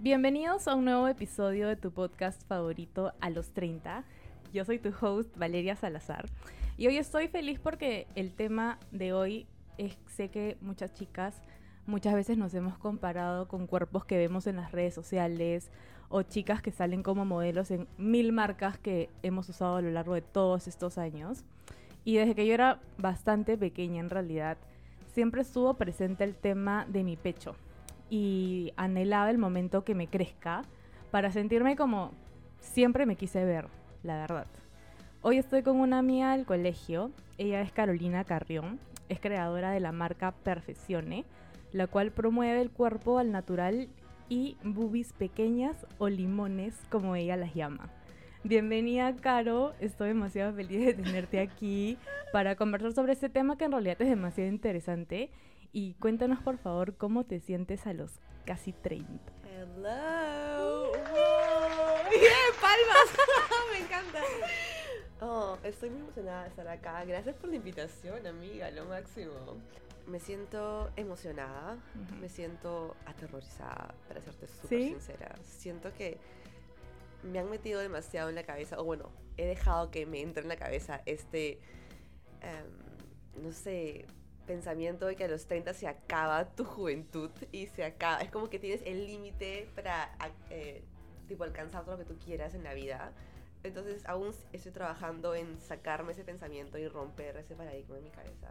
Bienvenidos a un nuevo episodio de tu podcast favorito a los 30. Yo soy tu host Valeria Salazar y hoy estoy feliz porque el tema de hoy es, sé que muchas chicas muchas veces nos hemos comparado con cuerpos que vemos en las redes sociales o chicas que salen como modelos en mil marcas que hemos usado a lo largo de todos estos años. Y desde que yo era bastante pequeña en realidad, siempre estuvo presente el tema de mi pecho y anhelaba el momento que me crezca para sentirme como siempre me quise ver, la verdad. Hoy estoy con una amiga del colegio, ella es Carolina Carrión, es creadora de la marca Perfeccione, la cual promueve el cuerpo al natural y boobies pequeñas o limones, como ella las llama. Bienvenida, Caro. Estoy demasiado feliz de tenerte aquí para conversar sobre este tema que en realidad es demasiado interesante y cuéntanos por favor cómo te sientes a los casi 30. Hello. Bien, palmas. Me encanta. Oh, estoy muy emocionada de estar acá. Gracias por la invitación, amiga, lo máximo. Me siento emocionada, me siento aterrorizada, para serte súper sincera. Siento que me han metido demasiado en la cabeza, o bueno, he dejado que me entre en la cabeza este, em, no sé, pensamiento de que a los 30 se acaba tu juventud y se acaba. Es como que tienes el límite para eh, tipo alcanzar todo lo que tú quieras en la vida. Entonces aún estoy trabajando en sacarme ese pensamiento y romper ese paradigma en mi cabeza.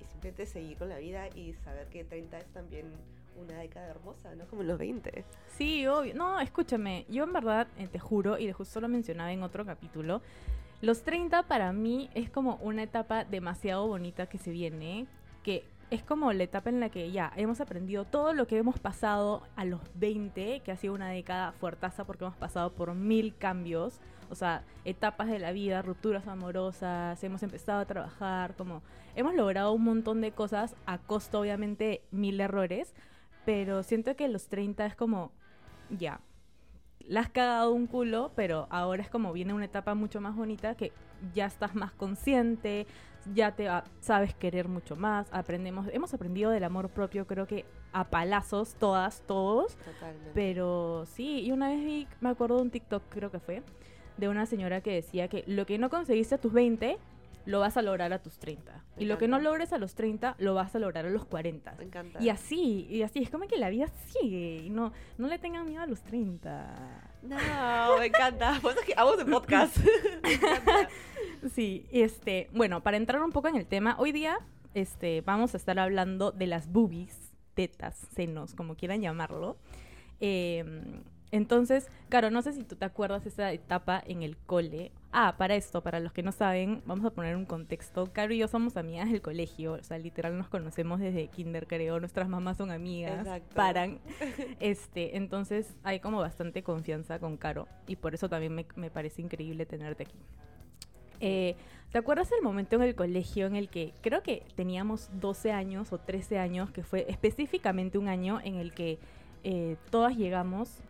Y, simplemente seguir con la vida y saber que 30 es también una década hermosa, ¿no? Como los 20. Sí, obvio. No, escúchame. Yo en verdad, eh, te juro, y justo lo mencionaba en otro capítulo, los 30 para mí es como una etapa demasiado bonita que se viene, que es como la etapa en la que ya hemos aprendido todo lo que hemos pasado a los 20, que ha sido una década fuertaza porque hemos pasado por mil cambios, o sea, etapas de la vida, rupturas amorosas, hemos empezado a trabajar, como hemos logrado un montón de cosas a costo obviamente mil errores, pero siento que los 30 es como, ya, la has cagado un culo, pero ahora es como viene una etapa mucho más bonita que ya estás más consciente, ya te sabes querer mucho más, aprendemos, hemos aprendido del amor propio creo que a palazos todas, todos. Totalmente. Pero sí, y una vez vi, me acuerdo de un TikTok creo que fue, de una señora que decía que lo que no conseguiste a tus 20, lo vas a lograr a tus 30. y lo que no logres a los 30, lo vas a lograr a los 40. Me encanta. Y así, y así, es como que la vida sigue. Y no, no le tengan miedo a los 30. No, me encanta. Pues es que hago de podcast. sí, este, bueno, para entrar un poco en el tema, hoy día este, vamos a estar hablando de las boobies, tetas, senos, como quieran llamarlo. Eh, entonces, claro, no sé si tú te acuerdas de esa etapa en el cole. Ah, para esto, para los que no saben, vamos a poner un contexto. Caro y yo somos amigas del colegio, o sea, literal nos conocemos desde kinder, creo. Nuestras mamás son amigas, Exacto. paran. Este, entonces hay como bastante confianza con Caro y por eso también me, parece increíble tenerte aquí. Eh, ¿Te acuerdas el momento en el colegio en el que creo que teníamos 12 años o 13 años, que fue específicamente un año en el que eh, todas llegamos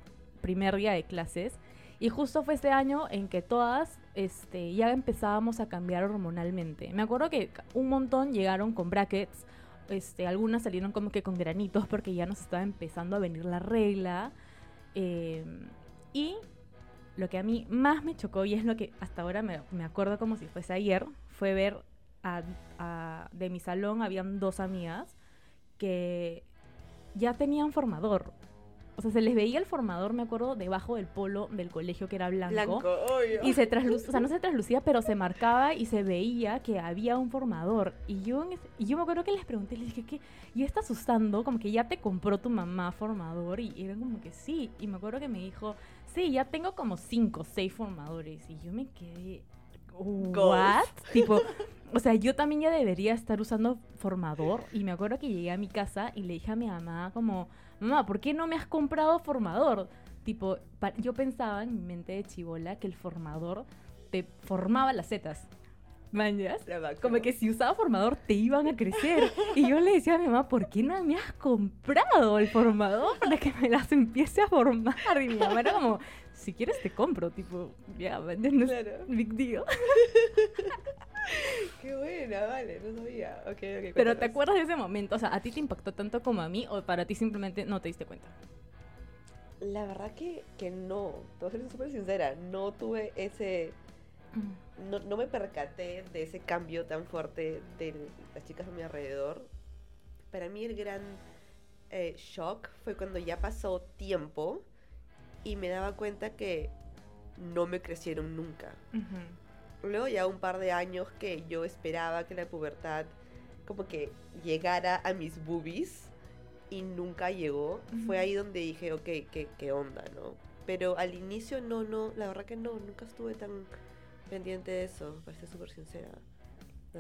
primer día de clases. Y justo fue ese año en que todas este, ya empezábamos a cambiar hormonalmente. Me acuerdo que un montón llegaron con brackets, este, algunas salieron como que con granitos porque ya nos estaba empezando a venir la regla. Em, y lo que a mí más me chocó, y es lo que hasta ahora me, me acuerdo como si fuese ayer, fue ver a, de mi salón, habían dos amigas que ya tenían formador. O sea, se les veía el formador, me acuerdo, debajo del polo del colegio que era blanco. Blanco, obvio. Y se traslucía, o sea, no se traslucía, pero se marcaba y se veía que había un formador. Y yo, y yo me acuerdo que les pregunté, les dije, ¿qué? ¿Y estás usando? Como que ya te compró tu mamá formador. Y eran como que sí. Y me acuerdo que me dijo, sí, ya tengo como cinco, seis formadores. Y yo me quedé, ¿what? tipo, o sea, yo también ya debería estar usando formador. Y me acuerdo que llegué a mi casa y le dije a mi mamá como mamá, ¿por qué no me has comprado formador? Tipo, yo pensaba en mi mente de chivola que el formador te formaba las setas. ¿Mañas? Como que si usaba formador te iban a crecer. Y yo le decía a mi mamá, ¿por qué no me has comprado el formador para que me las empiece a formar? Y mi mamá era como, si quieres te compro, tipo, ya, ¿me entiendes? Big deal. Qué buena, vale, no sabía. Okay, okay, Pero ¿te acuerdas de ese momento? O sea, ¿a ti te impactó tanto como a mí o para ti simplemente no te diste cuenta? La verdad que, que no, te voy a ser súper sincera, no tuve ese... Mm. No, no me percaté de ese cambio tan fuerte de las chicas a mi alrededor. Para mí el gran eh, shock fue cuando ya pasó tiempo y me daba cuenta que no me crecieron nunca. Ujú. Luego ya un par de años que yo esperaba que la pubertad como que llegara a mis boobies y nunca llegó, fue Ujú. ahí donde dije, ok, ¿qué, qué onda, no? Pero al inicio no, no, la verdad que no, nunca estuve tan pendiente de eso, para ser súper sincera.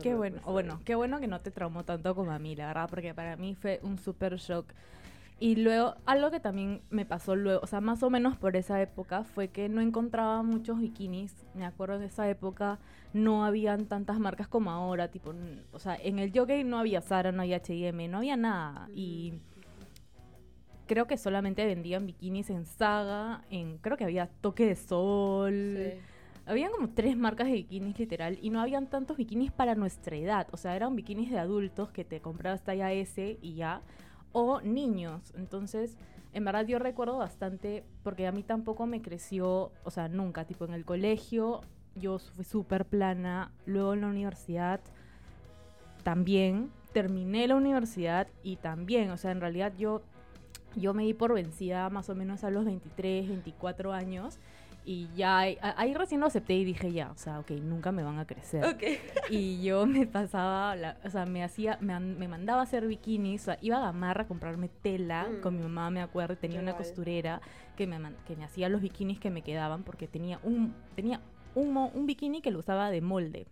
Qué bueno, bueno, qué bueno que no te traumó tanto como a mí, la verdad, porque para mí fue un super shock. Y luego, algo que también me pasó luego, o sea, más o menos por esa época, fue que no encontraba muchos bikinis. Me acuerdo en esa época no habían tantas marcas como ahora, tipo, o sea, en el jockey no había Zara, no había H&M, no había nada. Y creo que solamente vendían bikinis en Saga, en creo que había Toque de Sol. Sí. Habían como tres marcas de bikinis literal y no habían tantos bikinis para nuestra edad. O sea, eran bikinis de adultos que te comprabas talla S y ya. O niños. Entonces, en verdad yo recuerdo bastante porque a mí tampoco me creció, o sea, nunca. Tipo en el colegio yo fui súper plana. Luego en la universidad también. Terminé la universidad y también. O sea, en realidad yo, yo me di por vencida más o menos a los 23, 24 años. Y ya ahí, ahí recién lo acepté y dije ya, o sea, ok, nunca me van a crecer. Ok. Y yo me pasaba, la- o sea, me hacía, me, me mandaba a hacer bikinis, o sea, iba a Gamarra a comprarme tela Mm. con mi mamá, me acuerdo, y tenía Qué una guay. costurera que me, que me hacía los bikinis que me quedaban porque tenía un, tenía un, mo- un bikini que lo usaba de molde.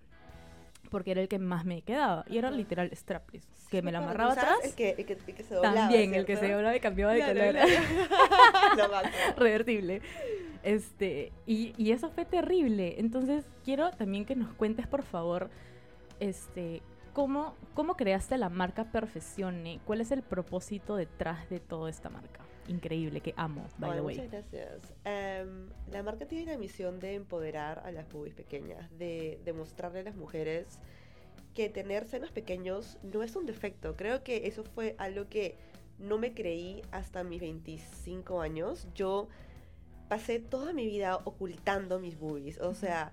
Porque era el que más me quedaba. Y era literal strapless. Sí, que me la amarraba atrás. El que, el que, el que se doblaba, También, el que se doblaba y cambiaba de color. revertible. Este, y, y eso fue terrible. Entonces, quiero también que nos cuentes, por favor, este, cómo, cómo creaste la marca Perfeccione, cuál es el propósito detrás de toda esta marca. Increíble, que amo, by the way. muchas gracias. Em, la marca tiene la misión de empoderar a las boobies pequeñas, de demostrarle a las mujeres que tener senos pequeños no es un defecto. Creo que eso fue algo que no me creí hasta mis 25 años. Yo pasé toda mi vida ocultando mis boobies, o sea,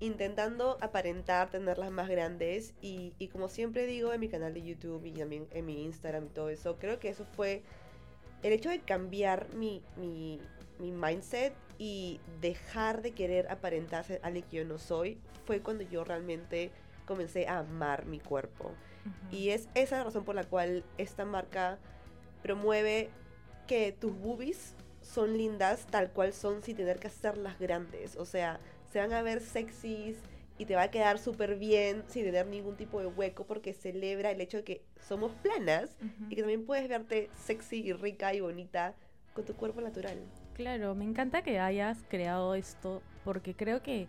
intentando aparentar tenerlas más grandes y, y como siempre digo en mi canal de YouTube y también en mi Instagram y todo eso, creo que eso fue el hecho de cambiar mi, mi, mi mindset y dejar de querer aparentar ser alguien que yo no soy, fue cuando yo realmente comencé a amar mi cuerpo. Y es esa la razón por la cual esta marca promueve que tus boobies son lindas tal cual son sin tener que hacerlas grandes. O sea, se van a ver sexys y te va a quedar súper bien sin tener ningún tipo de hueco porque celebra el hecho de que somos planas y que también puedes verte sexy y rica y bonita con tu cuerpo natural. Claro, me encanta que hayas creado esto porque creo que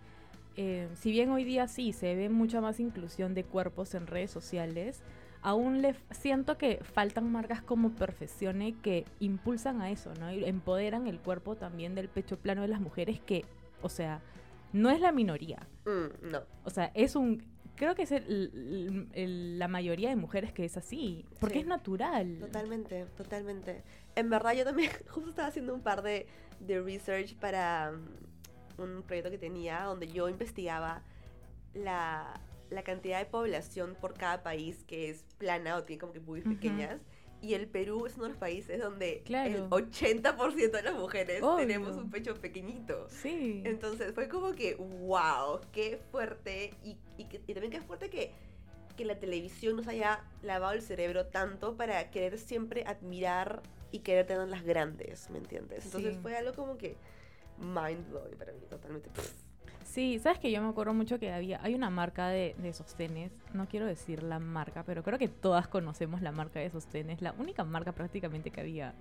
eh, si bien hoy día sí se ve mucha más inclusión de cuerpos en redes sociales, aún le siento que faltan marcas como Perfeccione que impulsan a eso, ¿no? Y empoderan el cuerpo también del pecho plano de las mujeres que, o sea, no es la minoría. Mm, no. O sea, es un... Creo que es el- el- el- la mayoría de mujeres que es así, porque Sí. es natural. Totalmente, totalmente. En verdad yo también justo estaba haciendo un par de, de research para mm, un proyecto que tenía donde yo investigaba la, la cantidad de población por cada país que es plana o tiene como que muy pequeñas. Y el Perú es uno de los países donde Claro. el 80% de las mujeres Obvio. tenemos un pecho pequeñito. Sí. Entonces fue como que, wow, qué fuerte. Y, y, y también qué fuerte que, que la televisión nos haya lavado el cerebro tanto para querer siempre admirar y querer tenerlas grandes, ¿me entiendes? Entonces Sí. fue algo como que mind blowing para mí, totalmente. Sí, sabes que yo me acuerdo mucho que había, hay una marca de, de sostenes, no quiero decir la marca, pero creo que todas conocemos la marca de sostenes, la única marca prácticamente que había.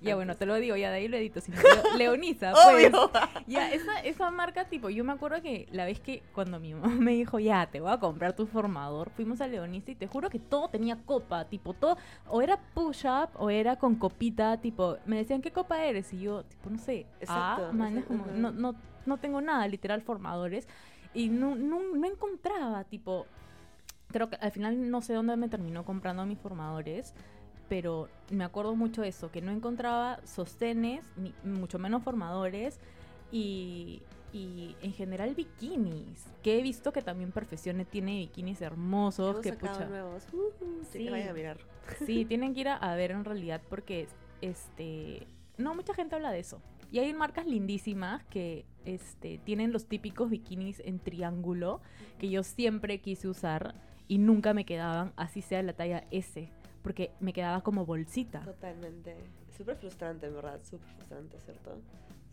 Ya bueno, te lo digo, ya de ahí lo edito, sino Leo- Leonisa, pues. Obvio. Ya, esa, esa marca, tipo, yo me acuerdo que la vez que cuando mi mamá me dijo, ya, te voy a comprar tu formador, fuimos a Leonisa y te juro que todo tenía copa, tipo, todo, o era push-up o era con copita, tipo, me decían, ¿qué copa eres? Y yo, tipo, no sé, Exacto, ah, man, es como, no, no, no tengo nada, literal, formadores, y no, no, no encontraba, tipo, creo que al final no sé dónde me terminó comprando mis formadores, pero me acuerdo mucho de eso, que no encontraba sostenes, ni mucho menos formadores, y, y en general bikinis, que he visto que también Perfeccione tiene bikinis hermosos, Hemos que pucha, nuevos. Uh, sí. Sí. vayan a mirar. Sí, tienen que ir a, a ver en realidad porque este no mucha gente habla de eso. Y hay marcas lindísimas que este tienen los típicos bikinis en triángulo que yo siempre quise usar y nunca me quedaban, así sea la talla S, porque me quedaba como bolsita. Totalmente. Súper frustrante, en verdad. Súper frustrante, ¿cierto?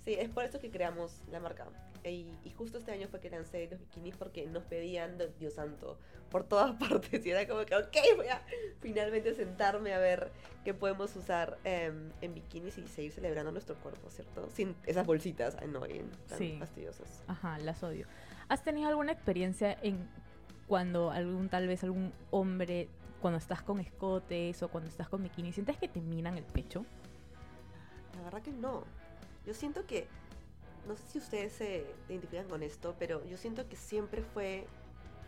Sí, es por eso que creamos la marca. Y, y justo este año fue que lancé los bikinis porque nos pedían, Dios santo, por todas partes. Y era como que, ok, voy a finalmente sentarme a ver qué podemos usar em, en bikinis y seguir celebrando nuestro cuerpo, ¿cierto? Sin esas bolsitas annoying, tan Sí. fastidiosas. Ajá, las odio. ¿Has tenido alguna experiencia en cuando algún tal vez algún hombre cuando estás con escotes o cuando estás con bikini sientes que te miran el pecho? La verdad que no. Yo siento que, no sé si ustedes se identifican con esto, pero yo siento que siempre fue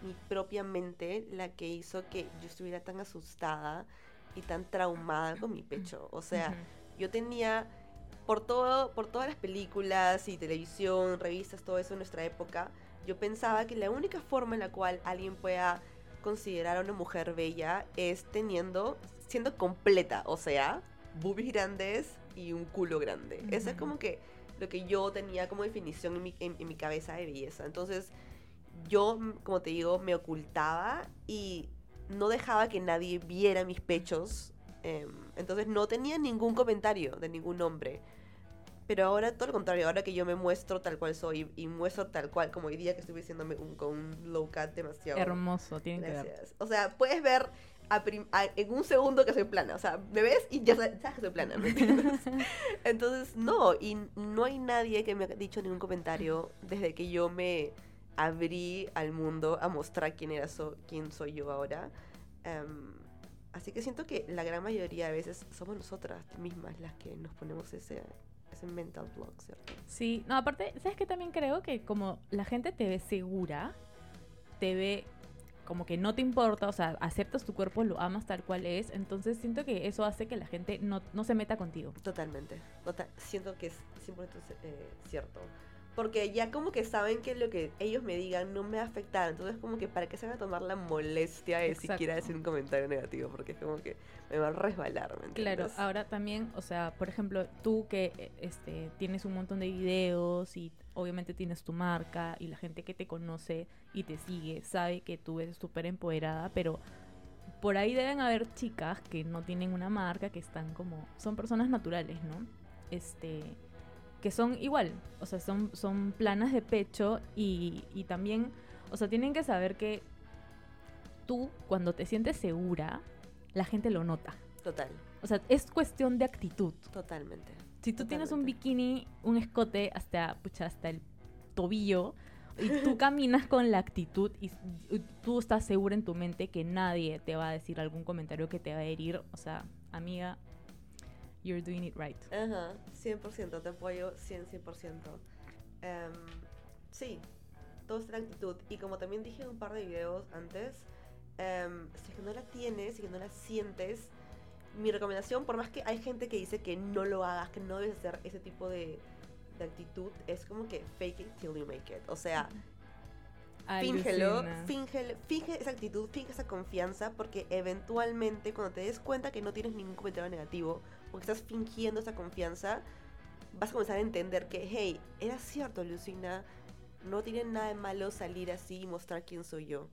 mi propia mente la que hizo que yo estuviera tan asustada y tan traumada con mi pecho. O sea, yo tenía por todo, por todas las películas y televisión, revistas, todo eso en nuestra época, yo pensaba que la única forma en la cual alguien pueda considerar a una mujer bella es teniendo, siendo completa, o sea, boobies grandes y un culo grande. Eso es Ujú. como que lo que yo tenía como definición en mi, en- en mi cabeza de belleza. Entonces, yo, como te digo, me ocultaba y no dejaba que nadie viera mis pechos. em, entonces no tenía ningún comentario de ningún hombre. Pero ahora todo lo contrario, ahora que yo me muestro tal cual soy y muestro tal cual como hoy día que estuve diciéndome un, con un low cut demasiado. Hermoso, tienen que ver. O sea, puedes ver a prim- a- en un segundo que soy plana. O sea, me ves y ya sa- sabes que soy plana. ¿me entiendes? Entonces, no, y no hay nadie que me haya dicho ningún comentario desde que yo me abrí al mundo a mostrar quién era so- quién soy yo ahora. Em, así que siento que la gran mayoría de veces somos nosotras mismas las que nos ponemos ese, ese mental block, ¿cierto? Sí, no, aparte, ¿sabes qué? También creo que como la gente te ve segura, te ve como que no te importa, o sea, aceptas tu cuerpo, lo amas tal cual es, entonces siento que eso hace que la gente no, no se meta contigo. Totalmente. Total- siento que es 100% eh, cierto. Porque ya como que saben que lo que ellos me digan no me va a afectar. Entonces como que para qué se van a tomar la molestia de Exacto. siquiera decir un comentario negativo. Porque es como que me va a resbalar, ¿me Claro, ahora también, o sea, por ejemplo, tú que eh, este, tienes un montón de videos y obviamente tienes tu marca y la gente que te conoce y te sigue sabe que tú eres súper empoderada, pero por ahí deben haber chicas que no tienen una marca, que están como, son personas naturales, ¿no? Este, que son igual, o sea, son, son planas de pecho y, y también, o sea, tienen que saber que tú cuando te sientes segura, la gente lo nota. Total, O sea, es cuestión de actitud. totalmente. Si tú tienes un bikini, un escote hasta, pucha, hasta el tobillo, y tú caminas con la actitud y, y tú estás segura en tu mente que nadie te va a decir algún comentario que te va a herir, o sea, amiga, you're doing it right. Ajá, 100%, te apoyo 100, 100%. Em, sí, todo está en la actitud. Y como también dije en un par de videos antes, em, si es que no la tienes, si es que no la sientes, mi recomendación, por más que hay gente que dice que no lo hagas, que no debes hacer ese tipo de, de actitud, es como que fake it till you make it. O sea, fíngelo, fíngelo, finge esa actitud, finge esa confianza, porque eventualmente cuando te des cuenta que no tienes ningún comentario negativo, porque estás fingiendo esa confianza, vas a comenzar a entender que, hey, era cierto, Lucina, no tiene nada de malo salir así y mostrar quién soy yo.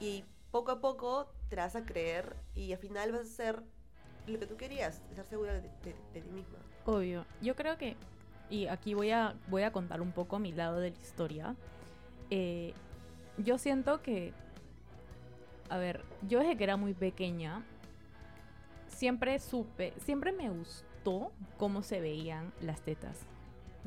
Y poco a poco te vas a creer y al final vas a ser lo que tú querías, estar segura de, ti misma. Obvio. Yo creo que, y aquí voy a, voy a contar un poco mi lado de la historia. Eh, yo siento que, a ver, yo desde que era muy pequeña, siempre supe, siempre me gustó cómo se veían las tetas,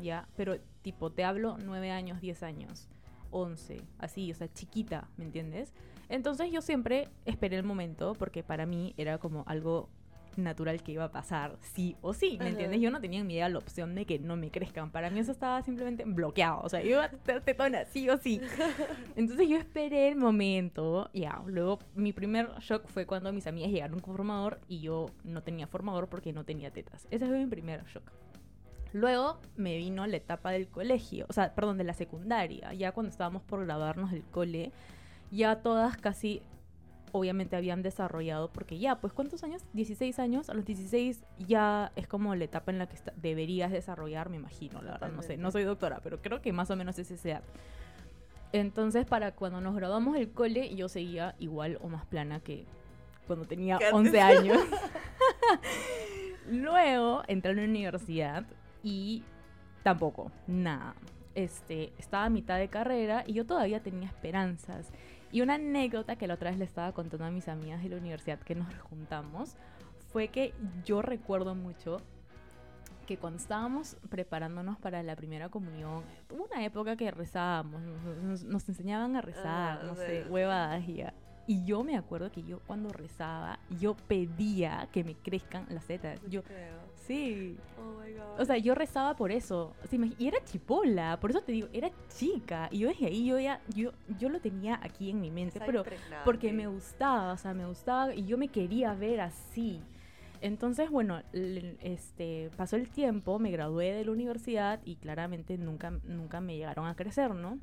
¿ya? Pero tipo, te hablo 9 años, 10 años, 11, así, o sea, chiquita, ¿me entiendes? Entonces yo siempre esperé el momento porque para mí era como algo natural que iba a pasar, sí o sí, ¿me Ajá. entiendes? Yo no tenía en mi idea la opción de que no me crezcan. Para mí eso estaba simplemente bloqueado. O sea, yo iba a tener tetona, sí o sí. Entonces yo esperé el momento, ya. Luego mi primer shock fue cuando mis amigas llegaron con formador y yo no tenía formador porque no tenía tetas. Ese fue mi primer shock. Luego me vino la etapa del colegio, o sea, perdón, de la secundaria. Ya cuando estábamos por graduarnos del cole, ya todas casi obviamente habían desarrollado, porque ya, pues ¿cuántos años? 16 años, a los 16 ya es como la etapa en la que está- deberías desarrollar, me imagino, la verdad, no sé, no soy doctora, pero creo que más o menos es esa edad. Entonces, para cuando nos graduamos del cole, yo seguía igual o más plana que cuando tenía Que antes. 11 años. Luego entré a la universidad y tampoco, nada. Este, estaba a mitad de carrera y yo todavía tenía esperanzas. Y una anécdota que la otra vez le estaba contando a mis amigas de la universidad que nos juntamos fue que yo recuerdo mucho que cuando estábamos preparándonos para la primera comunión, hubo una época que rezábamos, nos, enseñaban a rezar, Ah, no sé, huevadas y ya. Y yo me acuerdo que yo cuando rezaba, yo pedía que me crezcan las tetas. Yo, creo. Sí. Oh my god. O sea, yo rezaba por eso. Y era chipola, por eso te digo, era chica. Y yo desde ahí yo ya, yo, yo lo tenía aquí en mi mente, Está pero porque me gustaba, o sea, me gustaba y yo me quería ver así. Entonces, bueno, este, pasó el tiempo, me gradué de la universidad y claramente nunca, nunca me llegaron a crecer, ¿no?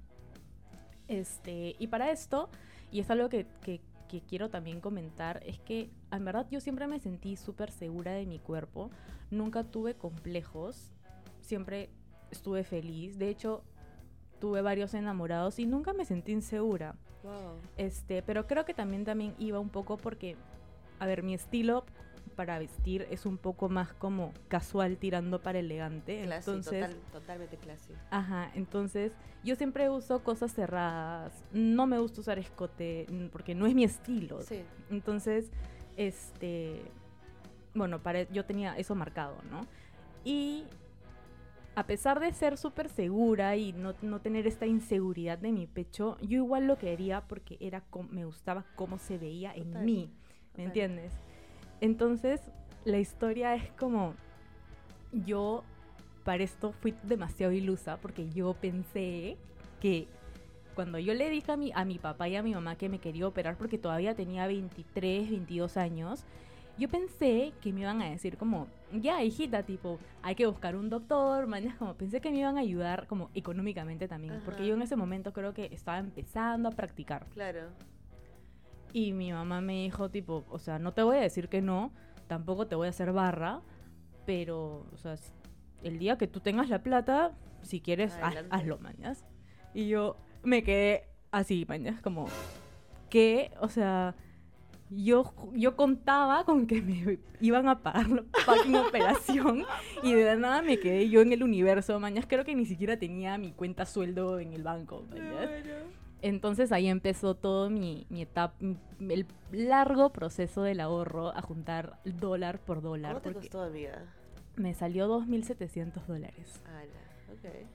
Este, y para esto, y es algo que, que- que quiero también comentar, es que en verdad yo siempre me sentí súper segura de mi cuerpo, nunca tuve complejos, siempre estuve feliz, de hecho tuve varios enamorados y nunca me sentí insegura. Wow. Este, pero creo que también también iba un poco porque, a ver, mi estilo para vestir es un poco más como casual tirando para elegante. Classy, entonces, total- totalmente classy. ajá, entonces yo siempre uso cosas cerradas. No me gusta usar escote porque no es mi estilo. Sí. Entonces, este, bueno, para, yo tenía eso marcado, ¿no? Y a pesar de ser súper segura y no, no tener esta inseguridad de mi pecho, yo igual lo quería porque era me gustaba cómo se veía en mí, ¿me total. entiendes? Entonces, la historia es como, yo para esto fui demasiado ilusa porque yo pensé que cuando yo le dije a mi, a mi papá y a mi mamá que me quería operar porque todavía tenía 23, 22 años, yo pensé que me iban a decir como, ya hijita, tipo, hay que buscar un doctor, mañana como pensé que me iban a ayudar como económicamente también, porque yo en ese momento creo que estaba empezando a practicar. Claro. Y mi mamá me dijo, tipo, o sea, no te voy a decir que no, tampoco te voy a hacer barra, pero, o sea, el día que tú tengas la plata, si quieres, haz- hazlo, mañas. Y yo me quedé así, mañas, como, que, o sea, yo, yo contaba con que me iban a pagar la fucking operación y de la nada me quedé yo en el universo, mañas. Creo que ni siquiera tenía mi cuenta sueldo en el banco, mañas. Entonces ahí empezó todo mi, mi etapa, mi- el largo proceso del ahorro a juntar dólar por dólar. ¿Cómo te costó, amiga? Me salió 2.700 dólares. Ala, ok.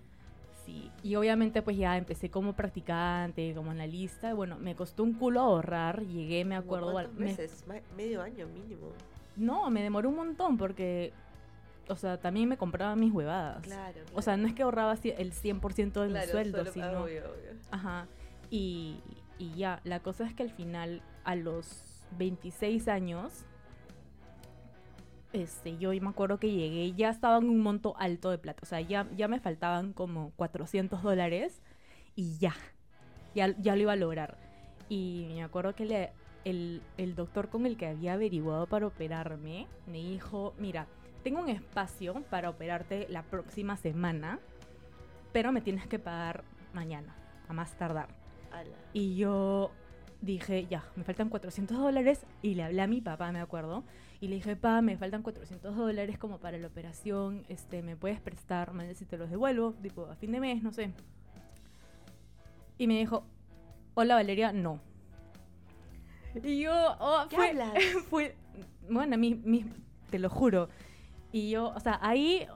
Sí. Y obviamente pues ya empecé como practicante, como analista. Bueno, me costó un culo ahorrar. Llegué, me ¿Cómo acuerdo... ¿Cuántos me- meses? Medio año mínimo. no, me demoró un montón porque... O sea, también me compraba mis huevadas. Claro. O sea, no es que ahorraba el 100% de mi Claro, sueldo, solo- sino... ah, obvio, obvio. Ajá. Y, ya, la cosa es que al final, a los 26 años, este, yo me acuerdo que llegué, ya estaba en un monto alto de plata. O sea, ya, ya me faltaban como 400 dólares y ya, ya, ya lo iba a lograr. Y me acuerdo que le- el, el doctor con el que había averiguado para operarme me dijo, mira, tengo un espacio para operarte la próxima semana, pero me tienes que pagar mañana, a más tardar. Ala. Y yo dije, ya, me faltan 400 dólares. Y le hablé a mi papá, me acuerdo. Y le dije, pa, me faltan 400 dólares como para la operación. Este, ¿me puedes prestar? Mañana si te los devuelvo, tipo, a fin de mes, no sé. Y me dijo, hola Valeria, no. Y yo, oh, ¿Qué fue, hablas? fue, bueno, mi, mi- te lo juro. Y yo, o sea, ahí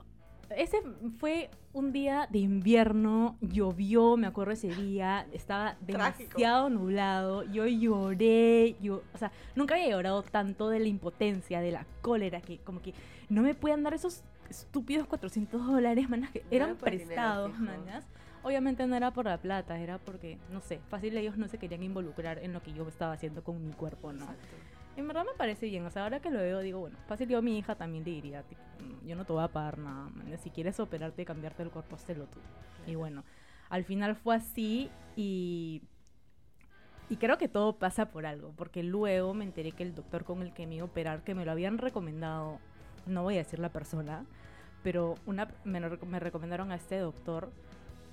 ese fue un día de invierno, llovió, me acuerdo ese día, estaba Trágico. demasiado nublado, yo lloré, yo, o sea, nunca había llorado tanto de la impotencia, de la cólera, que como que no me puedan dar esos estúpidos 400 dólares, manas, que No eran era dinero, prestados, manas. Obviamente no era por la plata, era porque, no sé, fácil ellos no se querían involucrar en lo que yo estaba haciendo con mi cuerpo, ¿no? Exacto. En verdad me parece bien, o sea, ahora que lo veo digo, bueno, fácil yo a mi hija también le diría, tipo, "Mm, yo no te voy a pagar nada, man, si quieres operarte y cambiarte el cuerpo, hazlo tú. Y bueno, al final fue así y... Y creo que todo pasa por algo, porque luego me enteré que el doctor con el que me iba a operar, que me lo habían recomendado, no voy a decir la persona, pero una, me, me recomendaron a este doctor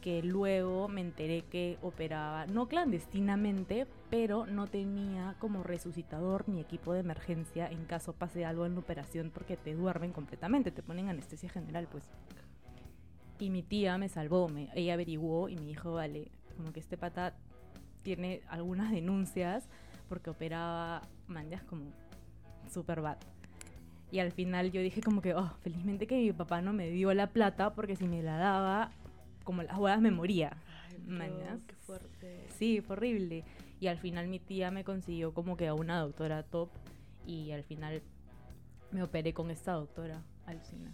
que luego me enteré que operaba, no clandestinamente, pero no tenía como resucitador ni equipo de emergencia en caso pase algo en la operación porque te duermen completamente, te ponen anestesia general, pues. Y mi tía me salvó, me, ella averiguó y me dijo, vale, como que este pata tiene algunas denuncias porque operaba mandas como super bad. Y al final yo dije como que, oh, felizmente que mi papá no me dio la plata porque si me la daba, como las huevas me moría. Ay, bro, qué fuerte. Sí, fue horrible. Y al final mi tía me consiguió como que a una doctora top y al final me operé con esta doctora, alucina.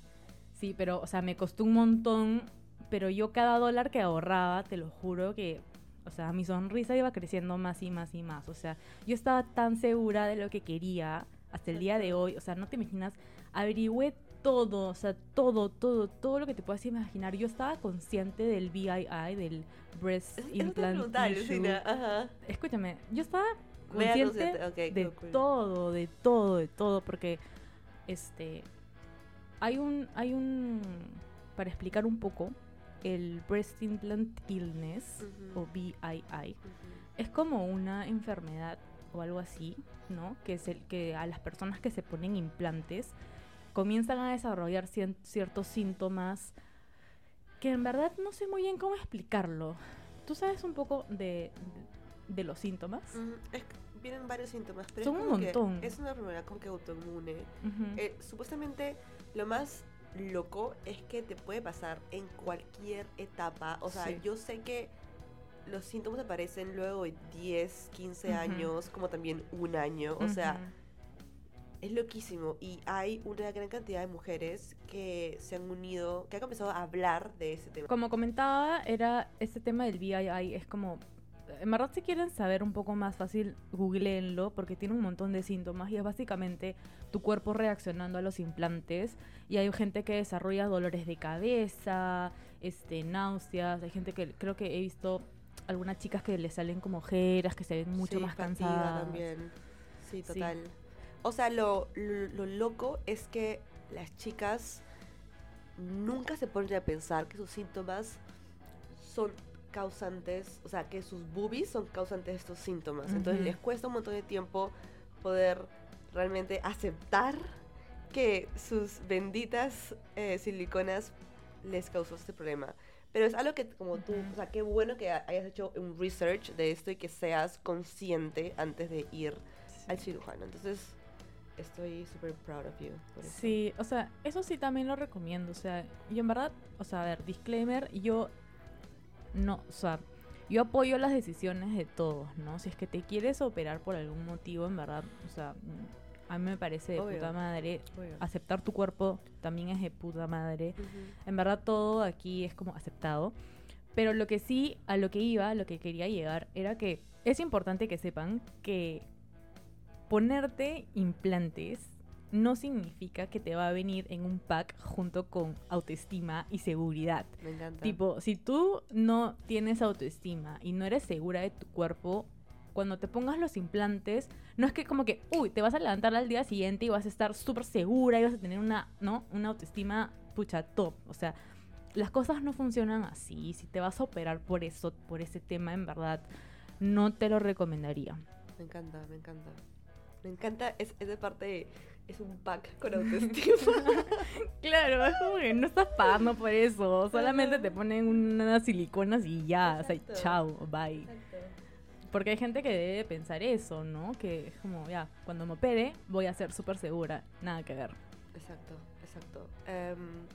Sí, pero, o sea, me costó un montón, pero yo cada dólar que ahorraba, te lo juro que, o sea, mi sonrisa iba creciendo más y más y más. O sea, yo estaba tan segura de lo que quería hasta el día de hoy, o sea, no te imaginas, averigüé todo, o sea, todo, todo, todo lo que te puedas imaginar. Yo estaba consciente del BII, del Breast Es- Implant. Lucina. Ajá. Escúchame, yo estaba consciente de cool, todo, de todo, de todo, porque este hay un, hay un, para explicar un poco, el Breast Implant Illness o BII es como una enfermedad o algo así, ¿no? Que es el que a las personas que se ponen implantes comienzan a desarrollar ciertos síntomas que en verdad no sé muy bien cómo explicarlo. ¿Tú sabes un poco de, los síntomas? Ujú, es que vienen varios síntomas, pero Son es un montón. es una enfermedad como que autoinmune. Eh, supuestamente lo más loco es que te puede pasar en cualquier etapa. O sea, Sí. yo sé que los síntomas aparecen luego de 10, 15 Ujú. años, como también un año. O sea. Es loquísimo. Y hay una gran cantidad de mujeres que se han unido, que han comenzado a hablar de ese tema. Como comentaba, era este tema del BII, es como... En verdad, si quieren saber un poco más fácil, googleenlo, porque tiene un montón de síntomas y es básicamente tu cuerpo reaccionando a los implantes. Y hay gente que desarrolla dolores de cabeza, este, náuseas, hay gente que creo que he visto algunas chicas que le salen como ojeras, que se ven mucho Sí, más cansadas. también. Sí, Sí. O sea, lo, lo, lo loco es que las chicas nunca se ponen a pensar que sus síntomas son causantes, o sea, que sus boobies son causantes de estos síntomas. Entonces les cuesta un montón de tiempo poder realmente aceptar que sus benditas eh, siliconas les causó este problema. Pero es algo que como tú, o sea, qué bueno que ha- hayas hecho un research de esto y que seas consciente antes de ir al cirujano. Entonces, estoy súper proud of you. por eso. Sí, o sea, eso sí también lo recomiendo. O sea, yo en verdad, o sea, a ver, disclaimer, yo no, o sea, yo apoyo las decisiones de todos, ¿no? Si es que te quieres operar por algún motivo, en verdad, o sea, a mí me parece de Obvio. puta madre. Obvio. Aceptar tu cuerpo también es de puta madre. Ujú. En verdad todo aquí es como aceptado. Pero lo que sí, a lo que iba, a lo que quería llegar, era que es importante que sepan que ponerte implantes no significa que te va a venir en un pack junto con autoestima y seguridad. Me encanta. Tipo, si tú no tienes autoestima y no eres segura de tu cuerpo, cuando te pongas los implantes, no es que como que, uy, te vas a levantar al día siguiente y vas a estar súper segura y vas a tener una, ¿no? Una autoestima, pucha, top. O sea, las cosas no funcionan así. Si te vas a operar por eso, por ese tema, en verdad, no te lo recomendaría. Me encanta, me encanta. Me encanta, es, es de parte, es un pack con autoestima. Claro, es como que no estás pagando por eso. Solamente te ponen unas siliconas y ya. O sea, Exacto. chao, bye. Porque hay gente que debe pensar eso, ¿no? Que es como, ya, cuando me opere, voy a ser súper segura. Nada que ver. Exacto, exacto. Em,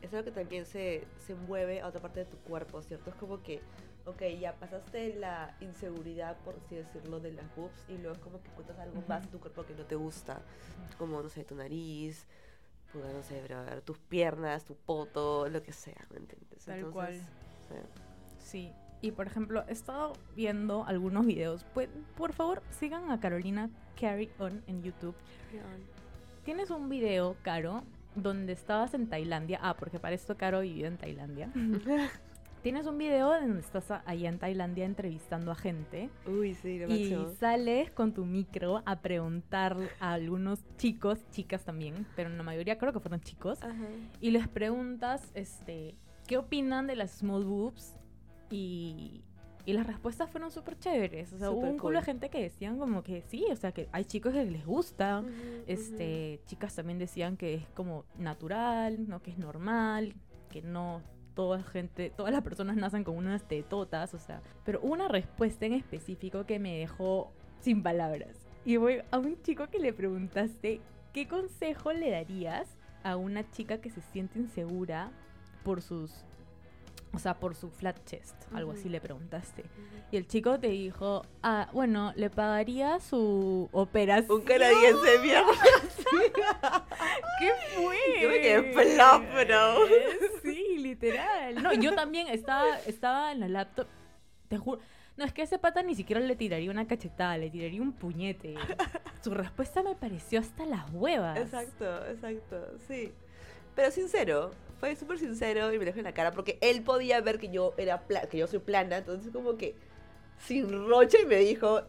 es algo que también se, se mueve a otra parte de tu cuerpo, ¿cierto? Es como que, ok, ya pasaste la inseguridad, por así decirlo, de las boobs y luego es como que cuentas algo más de tu cuerpo que no te gusta, como, no sé, tu nariz, puta, no sé, pero, a ver, tus piernas, tu poto, lo que sea, ¿me entiendes? Tal cual. sí. Sí. Y por ejemplo, he estado viendo algunos videos. Pues, por favor, sigan a Carolina Carry On en YouTube. Tienes un video, Caro, donde estabas en Tailandia. Ah, porque para esto Caro vivió en Tailandia. Tienes un video donde estás allá en Tailandia entrevistando a gente Uy, sí, lo y sales con tu micro a preguntar a algunos chicos, chicas también, pero en la mayoría creo que fueron chicos, Ajá. y les preguntas, este, ¿qué opinan de las small boobs? Y, y las respuestas fueron súper chéveres. O sea, hubo un culo de gente que decían como que sí, o sea, que hay chicos que les gusta. Este, chicas también decían que es como natural, ¿no? Que es normal, que no toda gente, todas las personas nacen con unas tetotas, o sea, pero una respuesta en específico que me dejó sin palabras. Y voy a un chico que le preguntaste, ¿qué consejo le darías a una chica que se siente insegura por sus o sea, por su flat chest, algo así Ujú. le preguntaste. ujú. Y el chico te dijo, ah, bueno, le pagaría su operación. Un canadiense mierda. ¿Qué fue? Yo me quedé flop, bro. Sí, literal. No, yo también estaba, estaba en la laptop, te juro. No, es que a ese pata ni siquiera le tiraría una cachetada, le tiraría un puñete. Su respuesta me pareció hasta las huevas. Exacto, exacto, sí. Pero sincero, fue súper sincero y me dejó en la cara porque él podía ver que yo era que yo soy plana, entonces como que sin roche me dijo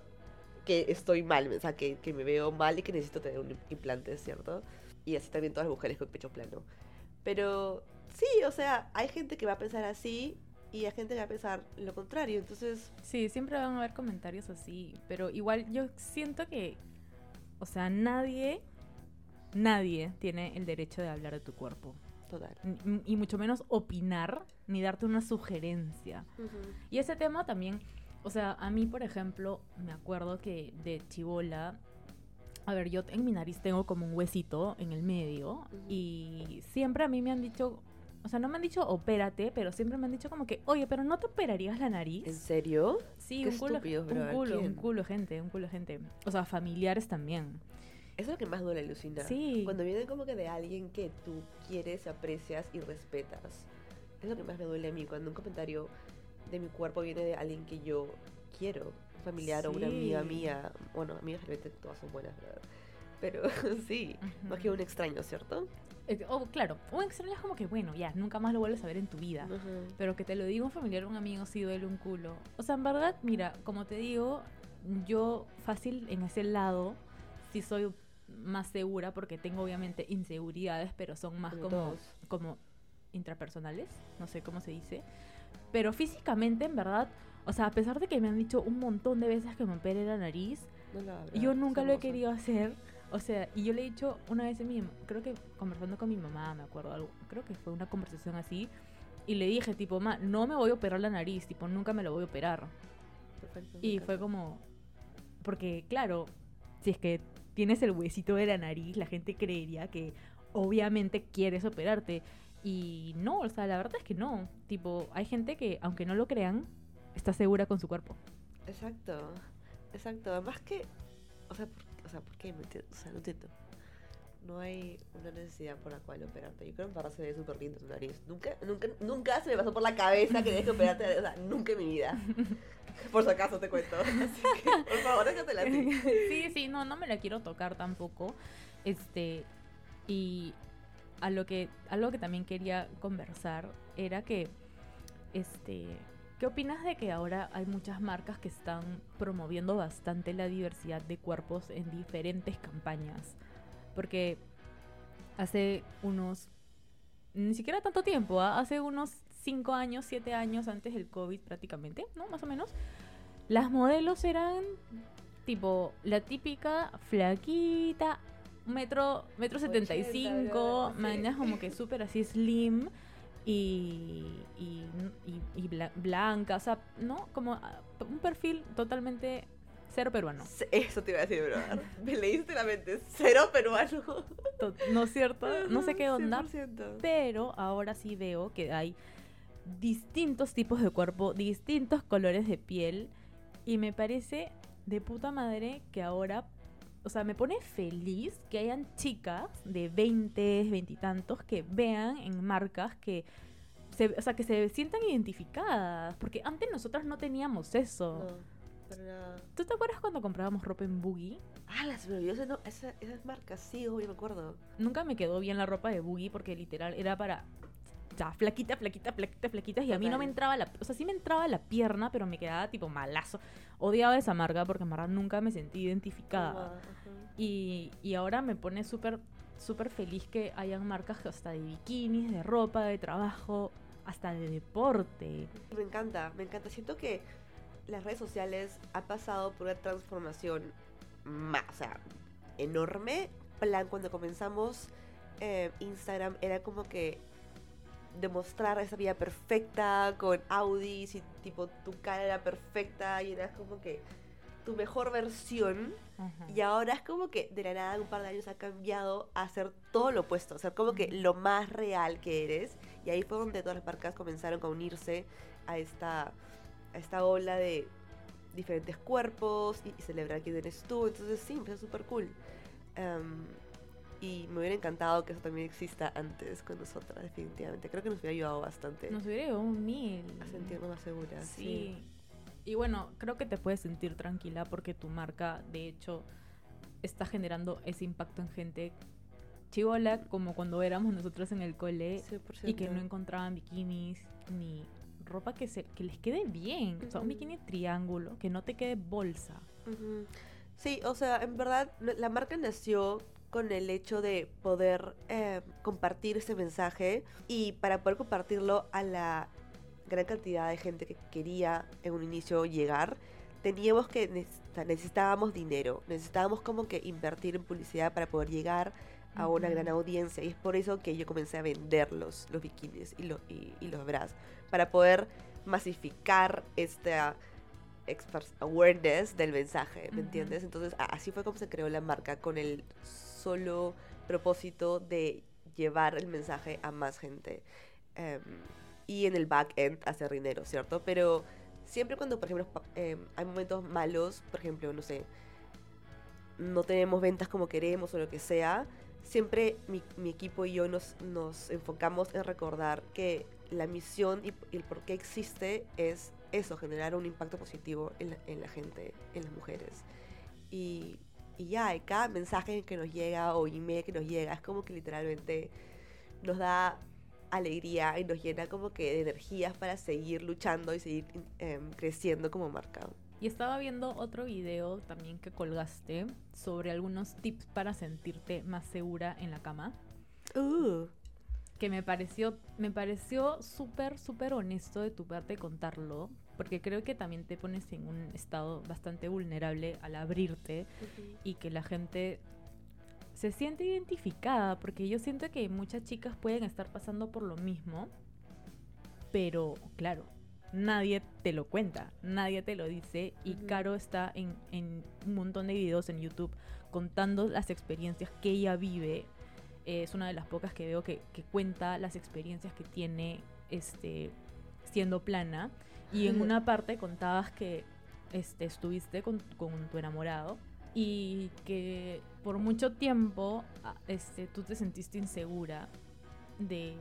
que estoy mal, o sea, que, que me veo mal y que necesito tener un implante, ¿cierto? Y así también todas las mujeres con pecho plano. Pero sí, o sea, hay gente que va a pensar así y hay gente que va a pensar lo contrario, entonces Sí, siempre van a haber comentarios así, pero igual yo siento que, o sea, nadie, nadie tiene el derecho de hablar de tu cuerpo. Total. N- Y mucho menos opinar ni darte una sugerencia. Y ese tema también, o sea, a mí, por ejemplo, me acuerdo que de chivola, a ver, yo en mi nariz tengo como un huesito en el medio y siempre a mí me han dicho, o sea, no me han dicho opérate, pero siempre me han dicho como que, oye, pero no te operarías la nariz. ¿En serio? Sí, Qué un culo, estúpidos, un culo, un culo gente, un culo gente. O sea, familiares también. Eso es lo que más duele, Lucina. Sí. Cuando vienen como que de alguien que tú quieres, aprecias y respetas. Es lo que más me duele a mí. Cuando un comentario de mi cuerpo viene de alguien que yo quiero. Familiar o una amiga Sí. mía. Bueno, amigas realmente todas son buenas, ¿verdad? Pero sí, más Ujú. que un extraño, ¿cierto? Eh, oh, claro, un extraño es como que, bueno, ya, nunca más lo vuelves a ver en tu vida. Pero que te lo diga un familiar un amigo sí duele un culo. O sea, en verdad, mira, como te digo, yo fácil en ese lado sí soy más segura porque tengo obviamente inseguridades, pero son más Como como, todos. como intrapersonales, no sé cómo se dice. Pero físicamente, en verdad, o sea, a pesar de que me han dicho un montón de veces que me opere la nariz, No abras, yo nunca lo he querido hacer. O sea, y yo le he dicho una vez a mi, creo que conversando con mi mamá, me acuerdo, algo, creo que fue una conversación así, y le dije, tipo, ma, no me voy a operar la nariz, tipo, nunca me lo voy a operar. Perfecto, Y fue como, porque claro, si es que tienes el huesito de la nariz, la gente creería que obviamente quieres operarte. Y no, o sea, la verdad es que no. Tipo, hay gente que, aunque no lo crean, está segura con su cuerpo. Exacto, exacto. Además que, o sea, ¿por, o sea, ¿por qué? O sea, no entiendo. No hay una necesidad por la cual operarte. Yo creo que en verdad se ve súper lindo tu nariz. Nunca, nunca, nunca se me pasó por la cabeza que tienes que operarte. O sea, nunca en mi vida. Por si acaso te cuento. Así que, por favor, déjatela así. sí, sí, no, no me la quiero tocar tampoco. Este, y a lo que, algo que también quería conversar era que, este, ¿qué opinas de que ahora hay muchas marcas que están promoviendo bastante la diversidad de cuerpos en diferentes campañas? Porque hace unos, ni siquiera tanto tiempo, ¿ah? hace unos 5 años, 7 años antes del COVID prácticamente, ¿no? Más o menos. Las modelos eran tipo la típica flaquita, metro, metro 75, 80, sí. como que súper así slim y, y, y- y bla- blanca, o sea, ¿no? Como ah, un perfil totalmente Cero peruano. Eso te iba a decir, brother. Me leíste la mente. Cero peruano. ¿No es cierto? No sé qué onda, 100%. pero ahora sí veo que hay distintos tipos de cuerpo, distintos colores de piel y me parece de puta madre que ahora, o sea, me pone feliz que hayan chicas de 20, 20 y tantos que vean en marcas que se, o sea, que se sientan identificadas, porque antes nosotras no teníamos eso. No, para nada. ¿Tú te acuerdas cuando comprábamos ropa en Boogie? Ah, las me olvidó no, esa, esas marcas, sí, obvio, me acuerdo. Nunca me quedó bien la ropa de Boogie porque literal era para ya, flaquita, flaquita, flaquita, flaquitas y a mí no me Total. entraba la, o sea, sí me entraba la pierna, pero me quedaba tipo malazo. Odiaba esa marca porque en verdad nunca me sentí identificada. Toma, ajá. Y, y ahora me pone súper súper feliz que hayan marcas hasta de bikinis, de ropa, de trabajo, hasta de deporte. Me encanta, me encanta. Siento que las redes sociales ha pasado por una transformación más, o sea, enorme. Plan, cuando comenzamos eh, Instagram era como que demostrar esa vida perfecta con Audis y tipo tu cara era perfecta y eras como que tu mejor versión. Y ahora es como que de la nada en un par de años ha cambiado a ser todo lo opuesto, o sea, como que lo más real que eres. Y ahí fue donde todas las marcas comenzaron a unirse a esta, a esta ola de diferentes cuerpos y, y celebrar quién eres tú. Entonces sí, me parece súper cool. Em, y me hubiera encantado que eso también exista antes con nosotras, definitivamente. Creo que nos hubiera ayudado bastante Nos hubiera llevado un mil. a sentirnos más seguras. Sí. Y bueno, creo que te puedes sentir tranquila porque tu marca, de hecho, está generando ese impacto en gente chivola, como cuando éramos nosotros en el cole 100%. y que no encontraban bikinis ni ropa que, se, que les quede bien. O sea, un bikini triángulo, que no te quede bolsa. Sí, o sea, en verdad la marca nació con el hecho de poder eh, compartir ese mensaje y para poder compartirlo a la gran cantidad de gente que quería en un inicio llegar, teníamos que neces- necesitábamos dinero, necesitábamos como que invertir en publicidad para poder llegar a una gran audiencia y es por eso que yo comencé a vender los, los bikinis y, lo- y, y los bras para poder masificar esta expert awareness del mensaje, ¿me entiendes? Entonces así fue como se creó la marca con el solo propósito de llevar el mensaje a más gente em, y en el back end hacer dinero, ¿cierto? Pero siempre cuando, por ejemplo, em, hay momentos malos, por ejemplo, no sé, no tenemos ventas como queremos o lo que sea, siempre mi, mi equipo y yo nos, nos enfocamos en recordar que la misión y, y el por qué existe es eso, generar un impacto positivo en la, en la gente, en las mujeres. Y, y ya, cada mensaje que nos llega o email que nos llega es como que literalmente nos da alegría y nos llena como que de energías para seguir luchando y seguir em, creciendo como marca. Y estaba viendo otro video también que colgaste sobre algunos tips para sentirte más segura en la cama. Uh, que me pareció me pareció súper súper honesto de tu parte contarlo porque creo que también te pones en un estado bastante vulnerable al abrirte y que la gente se siente identificada porque yo siento que muchas chicas pueden estar pasando por lo mismo pero claro nadie te lo cuenta nadie te lo dice y. Caro está en, en un montón de videos en YouTube contando las experiencias que ella vive. Eh, es una de las pocas que veo que, que cuenta las experiencias que tiene este siendo plana. Y en una parte contabas que este, estuviste con, con tu enamorado y que por mucho tiempo este, tú te sentiste insegura de,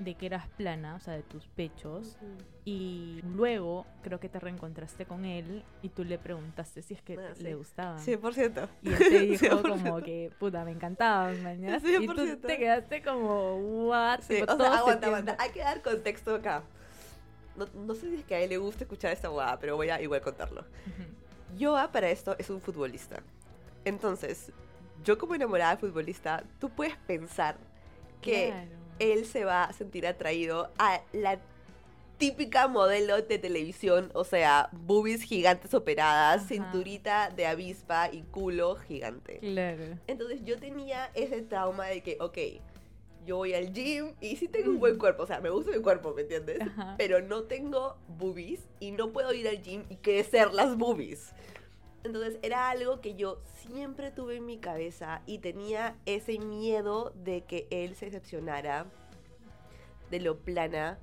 de que eras plana, o sea, de tus pechos. Y luego creo que te reencontraste con él y tú le preguntaste si es que Ah, le sí. gustaban. 100%. Y él te dijo 100%. como que, puta, me encantaban, mañana. Y tú 100%. te quedaste como, what? Sí, Tipo, o sea, aguanta, tiempo. aguanta. Hay que dar contexto acá. No, no sé si es que a él le gusta escuchar esta guada, pero voy a igual contarlo. Ujú. Joa para esto es un futbolista. Entonces, yo como enamorada de futbolista, tú puedes pensar que Claro. Él se va a sentir atraído a la típica modelo de televisión, o sea, boobies gigantes operadas, Ajá. cinturita de avispa y culo gigante. Claro. Entonces yo tenía ese trauma de que, ok, yo voy al gym y sí tengo un buen cuerpo, o sea, me gusta mi cuerpo, ¿me entiendes? Ajá. Pero no tengo boobies y no puedo ir al gym y crecer las boobies. Entonces era algo que yo siempre tuve en mi cabeza y tenía ese miedo de que él se decepcionara de lo plana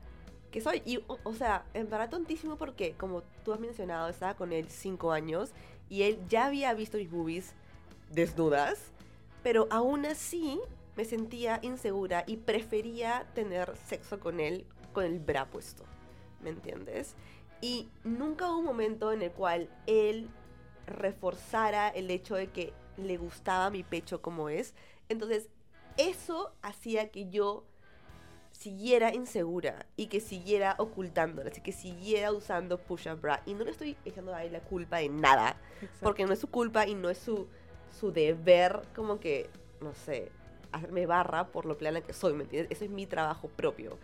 que soy. Y, o, sea, en verdad tontísimo porque, como tú has mencionado, estaba con él cinco años y él ya había visto mis boobies desnudas, pero aún así me sentía insegura y prefería tener sexo con él con el bra puesto. ¿Me entiendes? Y nunca hubo un momento en el cual él reforzara el hecho de que le gustaba mi pecho como es. Entonces, eso hacía que yo siguiera insegura y que siguiera ocultándola, así que siguiera usando push-up bra. Y no le estoy echando a él la culpa de nada, porque no es su culpa y no es su, su deber como que, no sé, hacerme barra por lo plana que soy, ¿me entiendes? Ese es mi trabajo propio.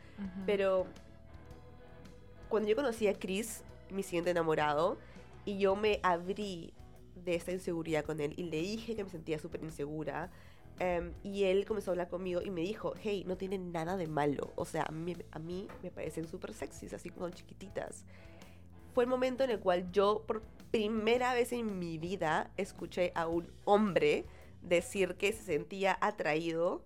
Pero cuando yo conocí a Chris, mi siguiente enamorado, y yo me abrí de esta inseguridad con él y le dije que me sentía súper insegura, em, y él comenzó a hablar conmigo y me dijo, hey, no tiene nada de malo. O sea, a mí, a mí me parecen súper sexys, así como chiquititas. Fue el momento en el cual yo por primera vez en mi vida escuché a un hombre decir que se sentía atraído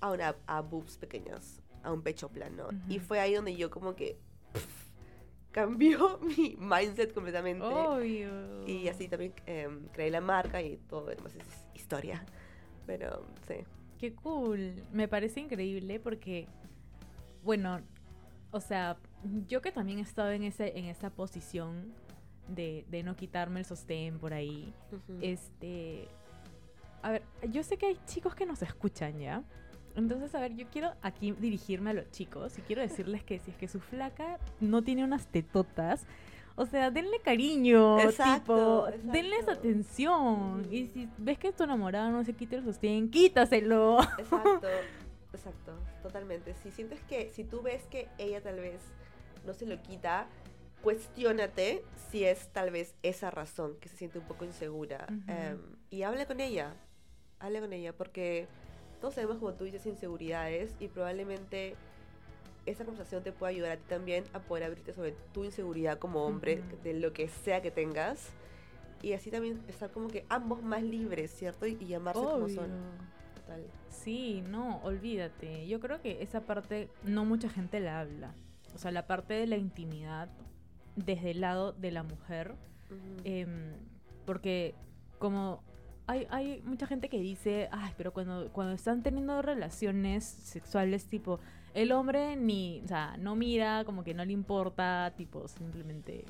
a, una, a boobs pequeñas, a un pecho plano. Y fue ahí donde yo como que pff, cambió mi mindset completamente. Obvio. Y así también em, creé la marca y todo es historia. Pero sí. Qué cool. Me parece increíble porque, bueno, o sea, yo que también he estado en, ese, en esa posición de, de no quitarme el sostén por ahí, este... A ver, yo sé que hay chicos que nos escuchan ya. Entonces, a ver, yo quiero aquí dirigirme a los chicos y quiero decirles que si es que su flaca no tiene unas tetotas, o sea, denle cariño, Exacto, tipo, denles atención. Y si ves que tu enamorado no se quita el sostén, quítaselo. Exacto, exacto, totalmente. Si sientes que, si tú ves que ella tal vez no se lo quita, cuestiónate si es tal vez esa razón que se siente un poco insegura. Em, y habla con ella, habla con ella, porque todos sabemos, como tú dices, inseguridades y probablemente esa conversación te puede ayudar a ti también a poder abrirte sobre tu inseguridad como hombre, de lo que sea que tengas. Y así también estar como que ambos más libres, ¿cierto? Y, y amarse como son. Obvio. Total. Sí, no, olvídate. Yo creo que esa parte no mucha gente la habla. O sea, la parte de la intimidad desde el lado de la mujer. Em, porque como hay, mucha gente que dice, ay, pero cuando, cuando están teniendo relaciones sexuales, tipo, el hombre ni, o sea, no mira, como que no le importa, tipo, simplemente...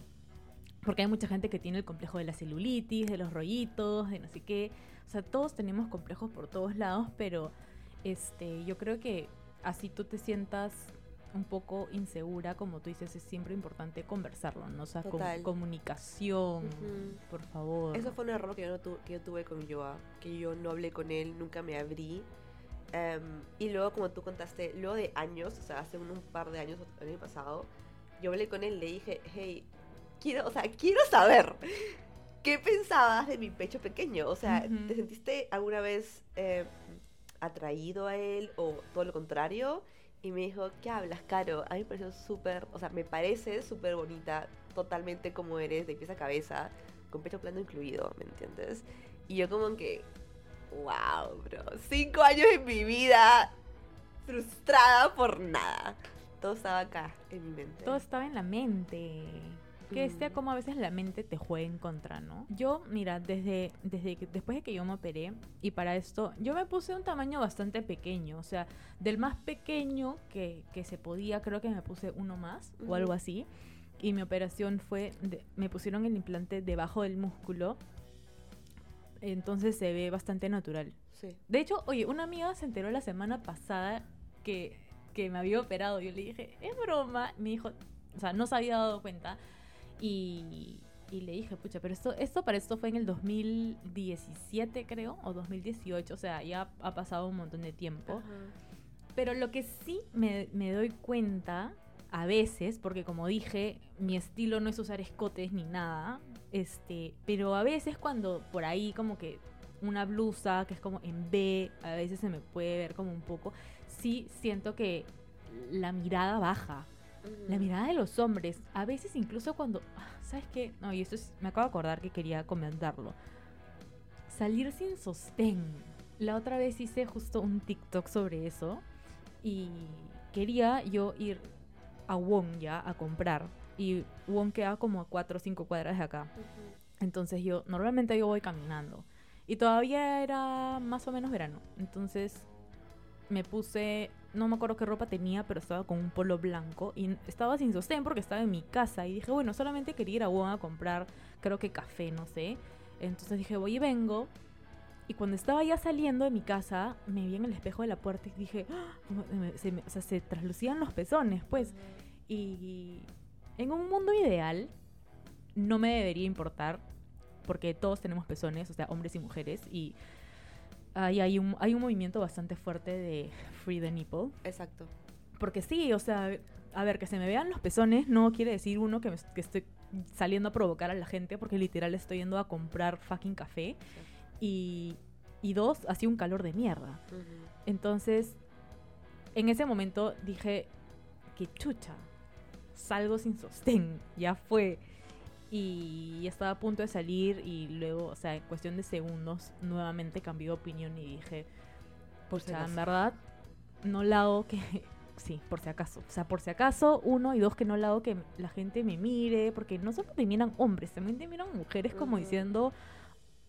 Porque hay mucha gente que tiene el complejo de la celulitis, de los rollitos, de no sé qué. O sea, todos tenemos complejos por todos lados, pero este, yo creo que así tú te sientas un poco insegura, como tú dices, es siempre importante conversarlo, ¿no? O sea, com- comunicación, Ujú. por favor. Eso fue un error que yo, no tu- que yo tuve con Joa, que yo no hablé con él, nunca me abrí. Em, y luego, como tú contaste, luego de años, o sea, hace un, un par de años, el año pasado, yo hablé con él, le dije, hey, quiero, o sea, quiero saber, ¿qué pensabas de mi pecho pequeño? O sea, Ujú. ¿te sentiste alguna vez em, atraído a él o todo lo contrario? Y me dijo, ¿qué hablas, Caro? A mí me pareció súper, o sea, me parece súper bonita, totalmente como eres, de pies a cabeza, con pecho plano incluido, ¿me entiendes? Y yo como que, wow, bro, cinco años en mi vida frustrada por nada. Todo estaba acá, en mi mente. Todo estaba en la mente. Que sea como a veces la mente te juega en contra, ¿no? Yo, mira, desde, desde que, después de que yo me operé, y para esto, yo me puse un tamaño bastante pequeño. O sea, del más pequeño que, que se podía, creo que me puse uno más o Ujú. algo así. Y mi operación fue, de- me pusieron el implante debajo del músculo. Entonces se ve bastante natural. Sí. De hecho, oye, una amiga se enteró la semana pasada que, que me había operado. Yo le dije, es broma. Me dijo, o sea, no se había dado cuenta. Y, y le dije, pucha, pero esto, esto para esto fue en el 2017, creo, o 2018. O sea, ya ha pasado un montón de tiempo. Ajá. Pero lo que sí me, me doy cuenta a veces, porque como dije, mi estilo no es usar escotes ni nada, este, pero a veces cuando por ahí como que una blusa que es como en B, a veces se me puede ver como un poco, sí siento que la mirada baja. La mirada de los hombres, a veces incluso cuando, ah, ¿sabes qué? No, y esto es- me acabo de acordar que quería comentarlo. Salir sin sostén. La otra vez hice justo un TikTok sobre eso y quería yo ir a Wong ya a comprar y Wong queda como a 4 o 5 cuadras de acá. Entonces yo, normalmente yo voy caminando. Y todavía era más o menos verano. Entonces me puse, no me acuerdo qué ropa tenía, pero estaba con un polo blanco. Y estaba sin sostén porque estaba en mi casa. Y dije, bueno, solamente quería ir a Wong a comprar, creo que café, no sé. Entonces dije, voy y vengo. Y cuando estaba ya saliendo de mi casa, me vi en el espejo de la puerta y dije, ¡Ah! Se, me- traslucían los pezones, pues. Y en un mundo ideal, no me debería importar, porque todos tenemos pezones, o sea, hombres y mujeres, y hay, hay, un, hay un movimiento bastante fuerte de Free the Nipple. Exacto. Porque sí, o sea, a ver, que se me vean los pezones no quiere decir, uno, que, me- que estoy saliendo a provocar a la gente, porque literal estoy yendo a comprar fucking café, y, y dos, hacía un calor de mierda. Entonces, en ese momento dije, que chucha, salgo sin sostén, ya fue. Y estaba a punto de salir y luego, o sea, en cuestión de segundos, nuevamente cambié de opinión y dije, Por si en verdad, no la hago que... Sí, por si acaso. O sea, por si acaso, uno y dos, que no la hago que la gente me mire, porque no solo te miran hombres, también te miran mujeres como diciendo...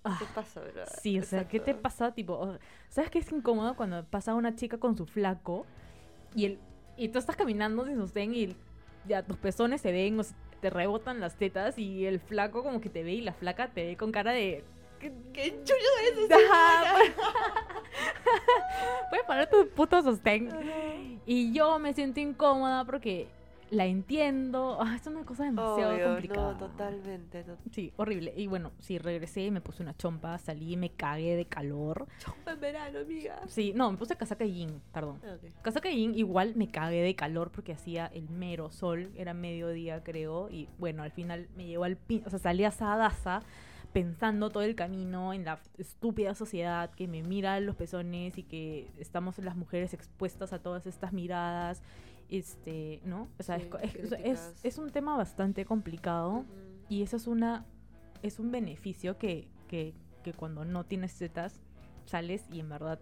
"Ah, ¿Qué pasa, verdad? Sí, o sea, ¿qué te pasa? Tipo, ¿sabes qué es incómodo cuando pasa una chica con su flaco y el y tú estás caminando sin sostén y ya tus pezones se ven o te rebotan las tetas y el flaco como que te ve y la flaca te ve con cara de ¿Qué, qué chucho es? Ajá, puedes poner tu puto sostén. Y yo me siento incómoda porque la entiendo. Ah, es una cosa demasiado Obvio, complicada. no, totalmente. to- Sí, horrible. Y bueno, sí, regresé, me puse una chompa, salí, me cagué de calor. Chompa en verano, amiga. Sí, no, me puse casaca y jean, perdón. Ah. Casaca y jean igual me cagué de calor porque hacía el mero sol, era mediodía creo, y bueno, al final me llevó al pin, o sea, salí asadaza pensando todo el camino en la estúpida sociedad que me mira los pezones y que estamos las mujeres expuestas a todas estas miradas, este, ¿no? O sea, es Sí, es, es, un tema bastante complicado y eso es una es un beneficio que, que, que cuando no tienes tetas sales y en verdad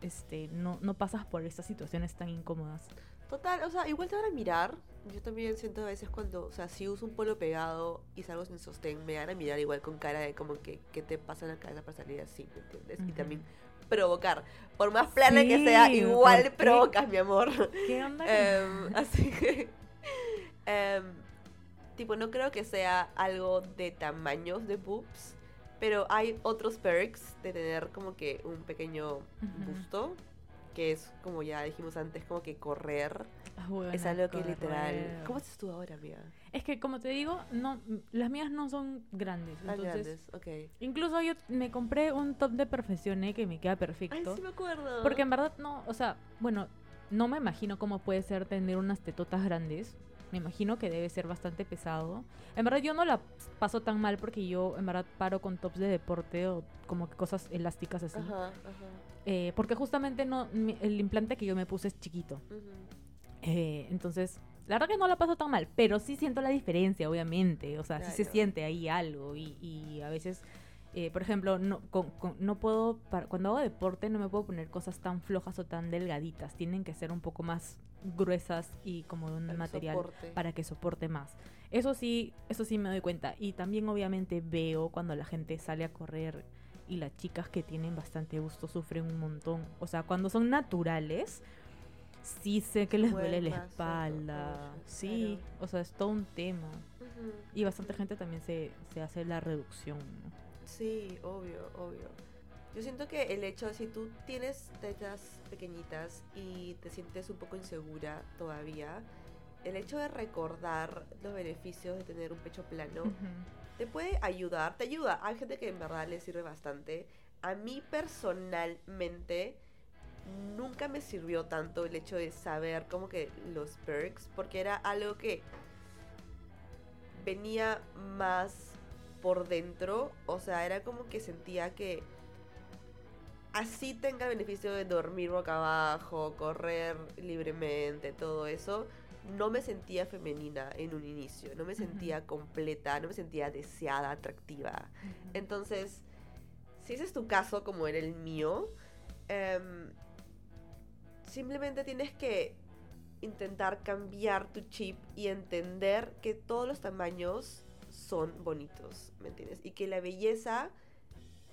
este no, no pasas por estas situaciones tan incómodas. Total, o sea, igual te van a mirar. Yo también siento a veces cuando, o sea, si uso un polo pegado y salgo sin sostén, me van a mirar igual con cara de como que, ¿qué te pasa en la cabeza para salir así? ¿Me entiendes? Y también provocar. Por más plana que sea, igual provocas, mi amor. ¿Qué onda? Em, así que, em, tipo, no creo que sea algo de tamaños de boobs, pero hay otros perks de tener como que un pequeño busto, que es, como ya dijimos antes, como que correr. Ah, bueno, es algo que literal... ¿Cómo estás tú ahora, amiga? Es que como te digo, no las mías no son grandes, Tan entonces grandes, ok. incluso yo me compré un top de Perfeccioné que me queda Ay, perfecto. sí me acuerdo. Porque en verdad no, o sea, bueno, no me imagino cómo puede ser tener unas tetotas grandes. Me imagino que debe ser bastante pesado. En verdad yo no la paso tan mal porque yo en verdad paro con tops de deporte o como que cosas elásticas así. Ajá, ajá. Eh, porque justamente no, mi- el implante que yo me puse es chiquito. Eh, entonces, la verdad que no la paso tan mal, pero sí siento la diferencia, obviamente. O sea, sí se Claro. siente ahí algo. Y, y a veces, eh, por ejemplo, no, con- con- no puedo, para- cuando hago deporte, no me puedo poner cosas tan flojas o tan delgaditas. Tienen que ser un poco más gruesas y como de un El material soporte. para que soporte más. Eso sí, eso sí me doy cuenta. Y también obviamente veo cuando la gente sale a correr y las chicas que tienen bastante gusto sufren un montón. O sea, cuando son naturales, sí sé que les duele la espalda. Sí, o sea, es todo un tema. Y bastante gente también se, se hace la reducción. ¿no? Sí, obvio, obvio. Yo siento que el hecho de si tú tienes tetas pequeñitas y te sientes un poco insegura todavía, el hecho de recordar los beneficios de tener un pecho plano te puede ayudar, te ayuda. Hay gente que en verdad le sirve bastante. A mí personalmente nunca me sirvió tanto el hecho de saber como que los perks, porque era algo que venía más por dentro, o sea, era como que sentía que así tenga el beneficio de dormir boca abajo, correr libremente, todo eso, no me sentía femenina en un inicio, no me sentía completa, no me sentía deseada, atractiva. Entonces, si ese es tu caso como era el mío, em, simplemente tienes que intentar cambiar tu chip y entender que todos los tamaños son bonitos, ¿me entiendes? Y que la belleza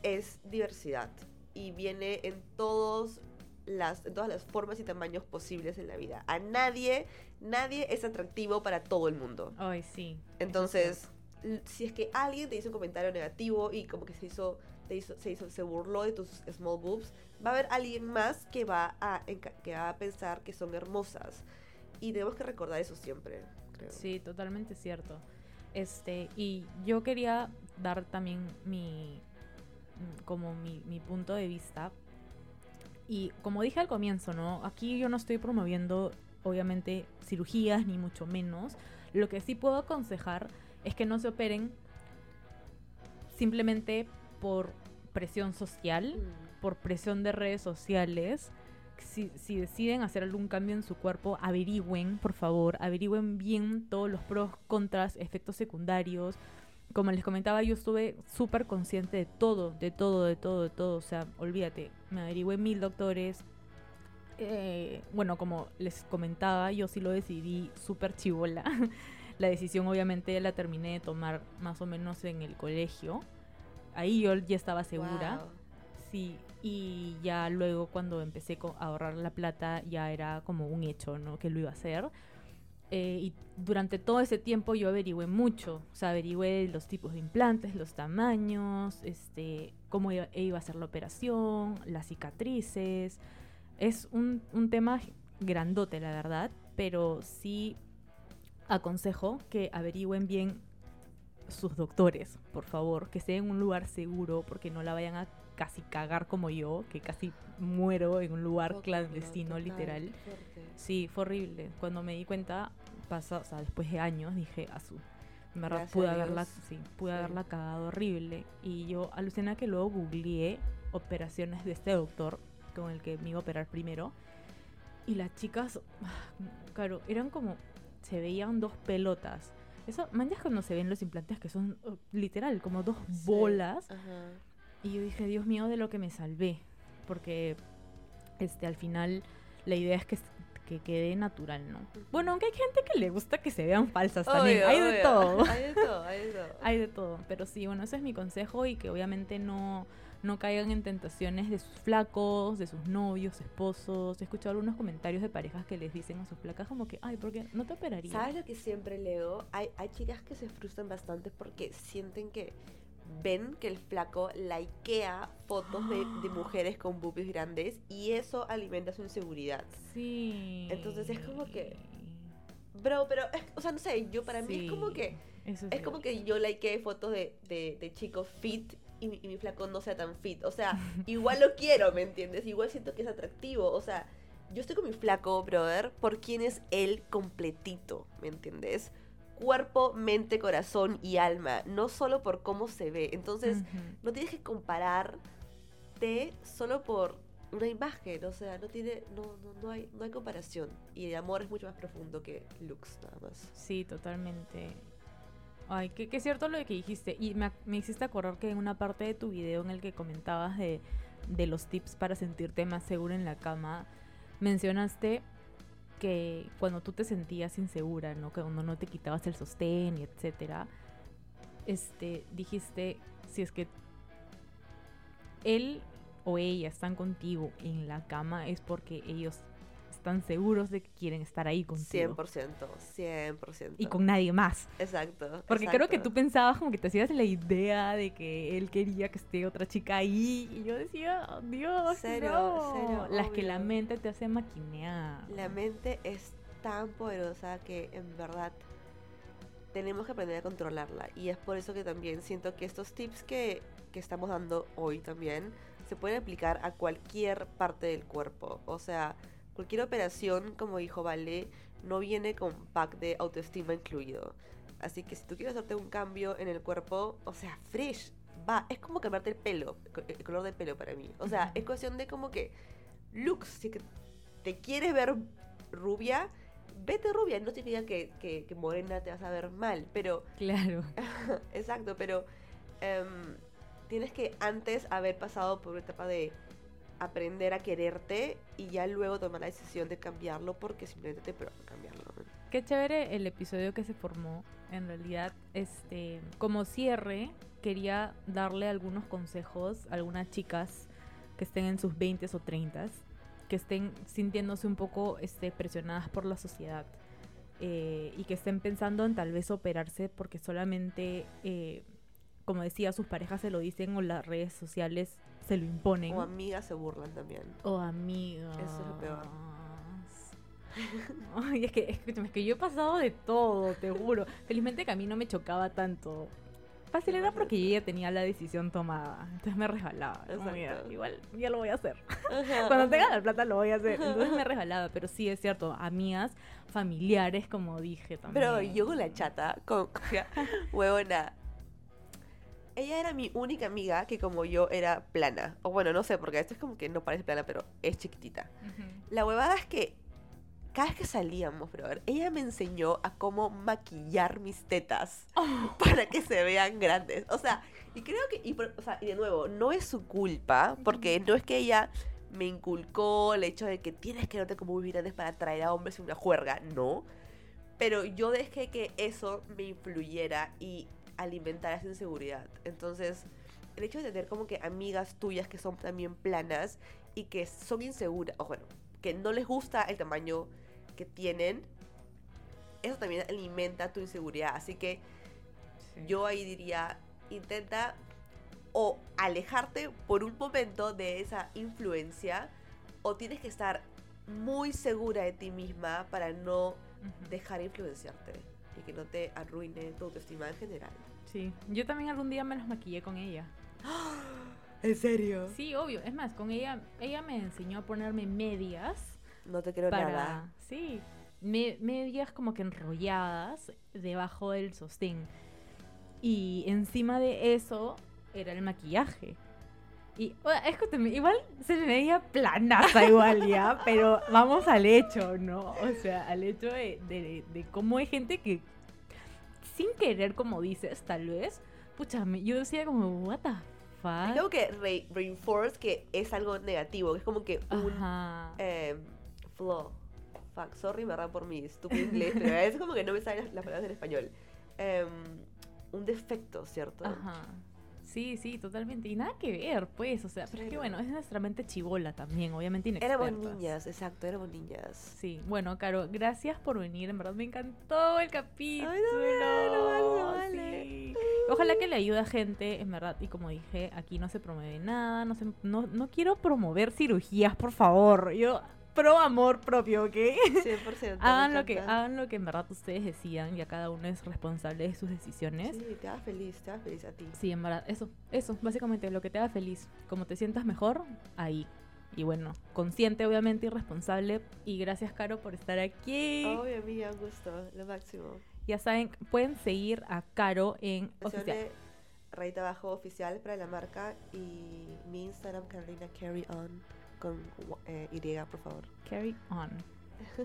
es diversidad y viene en todos las, en todas las formas y tamaños posibles en la vida. A nadie, nadie es atractivo para todo el mundo. Ay, sí. Entonces, si es que alguien te hizo un comentario negativo y como que se hizo, te hizo, se hizo, se burló de tus small boobs, va a haber alguien más que va a, que va a pensar que son hermosas. Y tenemos que recordar eso siempre, creo. Sí, totalmente cierto. Este, y yo quería dar también mi como mi, mi punto de vista y como dije al comienzo, ¿no? Aquí yo no estoy promoviendo, obviamente, cirugías, ni mucho menos. Lo que sí puedo aconsejar es que no se operen simplemente por presión social, mm. Por presión de redes sociales. Si, si, deciden hacer algún cambio en su cuerpo, averigüen, por favor, averigüen bien todos los pros, contras, efectos secundarios, como les comentaba, yo estuve súper consciente de todo, de todo, de todo, de todo. O sea, olvídate, me averigüé mil doctores. Eh, bueno, como les comentaba, yo sí lo decidí súper chivola. la decisión obviamente la terminé de tomar más o menos en el colegio. Ahí yo ya estaba segura. Sí, y ya luego cuando empecé a ahorrar la plata ya era como un hecho, ¿no? Que lo iba a hacer. Eh, y durante todo ese tiempo yo averigüé mucho, o sea, averigüé los tipos de implantes, los tamaños, este, cómo iba, a ser la operación, las cicatrices. Es un, un tema grandote, la verdad, pero sí aconsejo que averigüen bien sus doctores, por favor, que estén en un lugar seguro, porque no la vayan a casi cagar como yo, que casi muero en un lugar clandestino, literal. Sí, fue horrible. Cuando me di cuenta, pasa, o sea, después de años, dije, a su. Me pude haberla, sí, pude haberla cagado horrible. Y yo aluciné que luego googleé operaciones de este doctor con el que me iba a operar primero. Y las chicas, claro, eran como. Se veían dos pelotas. Eso, manjas cuando se ven los implantes que son oh, literal, como dos bolas. Y yo dije, Dios mío, de lo que me salvé. Porque este, al final la idea es que que quede natural, ¿no? Bueno, aunque hay gente que le gusta que se vean falsas también. hay de todo. Hay de todo, hay de todo. hay de todo. Pero sí, bueno, ese es mi consejo y que obviamente no, no caigan en tentaciones de sus flacos, de sus novios, esposos. He escuchado algunos comentarios de parejas que les dicen a sus flacas como que, ay, ¿por qué no te operarías? ¿Sabes lo que siempre leo? Hay, hay chicas que se frustran bastante porque sienten que ven que el flaco likea fotos de, mujeres con boobies grandes y eso alimenta su inseguridad. Sí. Entonces es como que. Bro, pero, o sea, no sé, yo para mí es como que. es, como que yo likeé fotos de, de, chicos fit y mi, y mi, flaco no sea tan fit. O sea, igual lo quiero, ¿me entiendes? Igual siento que es atractivo. O sea, yo estoy con mi flaco, brother, por quién es él completito, ¿me entiendes? Cuerpo, mente, corazón y alma, no solo por cómo se ve. Entonces, no tienes que compararte solo por una imagen, o sea, no tiene, no, no, no, hay, no hay comparación. Y el amor es mucho más profundo que looks, nada más. Sí, totalmente. Ay, que, es cierto lo que dijiste. Y me, me, hiciste acordar que en una parte de tu video en el que comentabas de, de los tips para sentirte más seguro en la cama, mencionaste que cuando tú te sentías insegura, ¿no? Que cuando no te quitabas el sostén y etcétera, este, dijiste, si es que él o ella están contigo en la cama es porque ellos están seguros de que quieren estar ahí contigo. 100%, 100%. Y con nadie más. Exacto. Porque creo que tú pensabas como que te hacías la idea de que él quería que esté otra chica ahí. Y yo decía, Dios, cero, no. Las que la mente te hace maquinear. La mente es tan poderosa que en verdad tenemos que aprender a controlarla. Y es por eso que también siento que estos tips que, que estamos dando hoy también se pueden aplicar a cualquier parte del cuerpo. O sea, Cualquier operación, como dijo Vale, no viene con pack de autoestima incluido. Así que si tú quieres hacerte un cambio en el cuerpo, o sea, fresh, va. Es como cambiarte el pelo, el color del pelo para mí. O sea, es cuestión de como que looks. Si te quieres ver rubia, vete rubia, no significa que, que, que morena te vas a ver mal, pero Claro. Exacto, pero em, tienes que antes haber pasado por una etapa de aprender a quererte y ya luego tomar la decisión de cambiarlo porque simplemente te provoca cambiarlo. Qué chévere el episodio que se formó. En realidad, este, como cierre, quería darle algunos consejos a algunas chicas que estén en sus 20 o 30 que estén sintiéndose un poco este, presionadas por la sociedad eh, y que estén pensando en tal vez operarse porque solamente, eh, como decía, sus parejas se lo dicen o las redes sociales se lo imponen. O amigas se burlan también. O amigas. Eso es lo peor. Ay, es que, escúchame, es que yo he pasado de todo, te juro. Felizmente que a mí no me chocaba tanto. Fácil era porque yo ya tenía la decisión tomada. Entonces me resbalaba. Como, igual, ya lo voy a hacer. Ajá, Cuando ajá. tenga la plata lo voy a hacer. Entonces me resbalaba. Pero sí, es cierto. Amigas, familiares, como dije también. Pero yo con la chata, con huevona. Ella era mi única amiga que como yo era plana. O bueno, no sé, porque esto es como que no parece plana, pero es chiquitita. La huevada es que cada vez que salíamos, brother, ella me enseñó a cómo maquillar mis tetas Oh. para que se vean grandes. O sea, y creo que, y, o sea, y de nuevo, no es su culpa, porque no es que ella me inculcó el hecho de que tienes que verte como muy grandes para atraer a hombres en una juerga, no. Pero yo dejé que eso me influyera y alimentara esa inseguridad. Entonces, el hecho de tener como que amigas tuyas que son también planas y que son inseguras, o bueno, que no les gusta el tamaño que tienen, eso también alimenta tu inseguridad. Así que Sí. yo ahí diría, intenta o alejarte por un momento de esa influencia o tienes que estar muy segura de ti misma para no dejar influenciarte y que no te arruine tu autoestima en general. Sí. Yo también algún día me las maquillé con ella. ¿En serio? Sí, obvio. Es más, con ella, ella me enseñó a ponerme medias No te creo para, nada. sí, me- medias como que enrolladas debajo del sostén. Y encima de eso era el maquillaje. Y, o sea, escúchame, igual se me veía planaza igual ya, pero vamos al hecho, ¿no? O sea, al hecho de, de, de cómo hay gente que, sin querer, como dices, tal vez, pucha, yo decía como, what the fuck? Es como que re- reinforce que es algo negativo, que es como que un eh, flaw. Fuck, sorry, verdad, por mi estúpido inglés, pero es como que no me salen las, las palabras en español. Em, un defecto, ¿cierto? Ajá. Sí, sí, totalmente. Y nada que ver, pues. O sea, pero es que bueno, es nuestra mente chivola también, obviamente inexpertas. Éramos niñas, exacto, éramos niñas. Sí, bueno, Caro, gracias por venir. En verdad me encantó el capítulo. lo máximo, vale. Sí. Ojalá que le ayude a gente, en verdad. Y como dije, aquí no se promueve nada. No, se, no, no quiero promover cirugías, por favor. Yo pro amor propio, ¿ok? 100%. me hagan lo que hagan lo que en verdad ustedes decidan. Ya cada uno es responsable de sus decisiones. Sí, te haga feliz, te haga feliz a ti. Sí, en verdad, eso, eso, básicamente lo que te haga feliz. Como te sientas mejor, ahí. Y bueno, consciente obviamente y responsable. Y gracias, Caro, por estar aquí. Obvio, amiga, un gusto, lo máximo. Ya saben, pueden seguir a Caro en oficial. Rayita abajo oficial para la marca y mi Instagram, Carolina Carry On, con eh, Y, por favor. Carry on,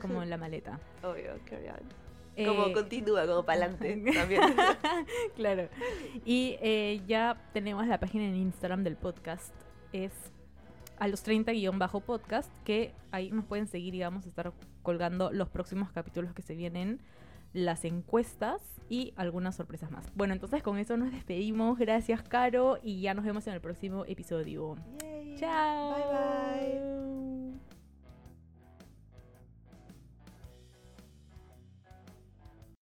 como en la maleta. Obvio, Carry On. Eh, Como continúa, como para adelante también. claro. Y eh, ya tenemos la página en Instagram del podcast. Es a los 30 guion bajo podcast, que ahí nos pueden seguir y vamos a estar colgando los próximos capítulos que se vienen, las encuestas y algunas sorpresas más. Bueno, entonces con eso nos despedimos. Gracias, Caro, y ya nos vemos en el próximo episodio. Yay. Chao. Bye bye.